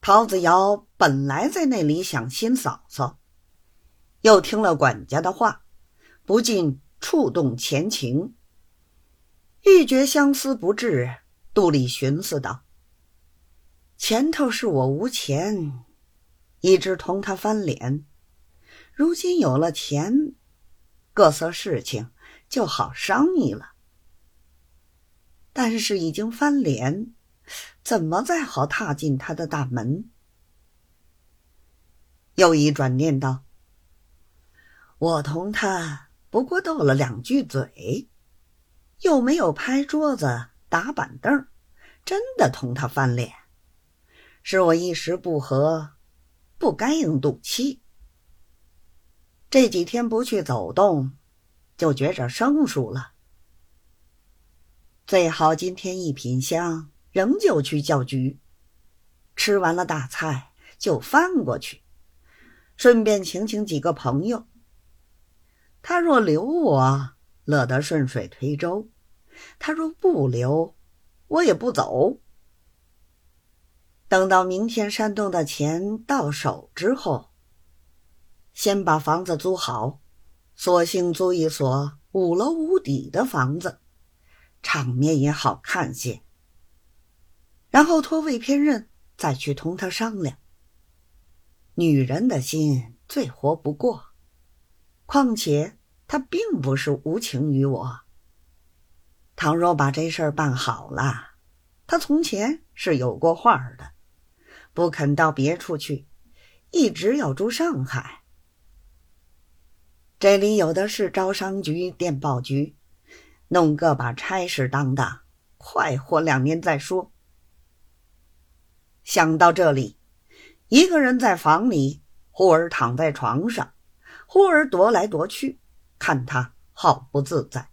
陶子尧本来在那里想新嫂嫂，又听了管家的话，不禁触动前情。欲觉相思不至，肚里寻思道：“前头是我无钱，一直同他翻脸，如今有了钱，各色事情就好商议了。但是已经翻脸。”怎么再好踏进他的大门？又一转念道：“我同他不过斗了两句嘴，又没有拍桌子打板凳，真的同他翻脸，是我一时不和，不该硬赌气。这几天不去走动，就觉着生疏了。最好今天一品香。”仍旧去叫局，吃完了大菜就翻过去，顺便请请几个朋友。他若留我，乐得顺水推舟；他若不留，我也不走。等到明天山东的钱到手之后，先把房子租好，索性租一所五楼五底的房子，场面也好看些。然后托魏偏任再去同他商量。女人的心最活不过，况且他并不是无情于我。倘若把这事儿办好了，他从前是有过话的，不肯到别处去，一直要住上海。这里有的是招商局、电报局，弄个把差事当当，快活两年再说。想到这里，一个人在房里，忽而躺在床上，忽而踱来踱去，看他好不自在。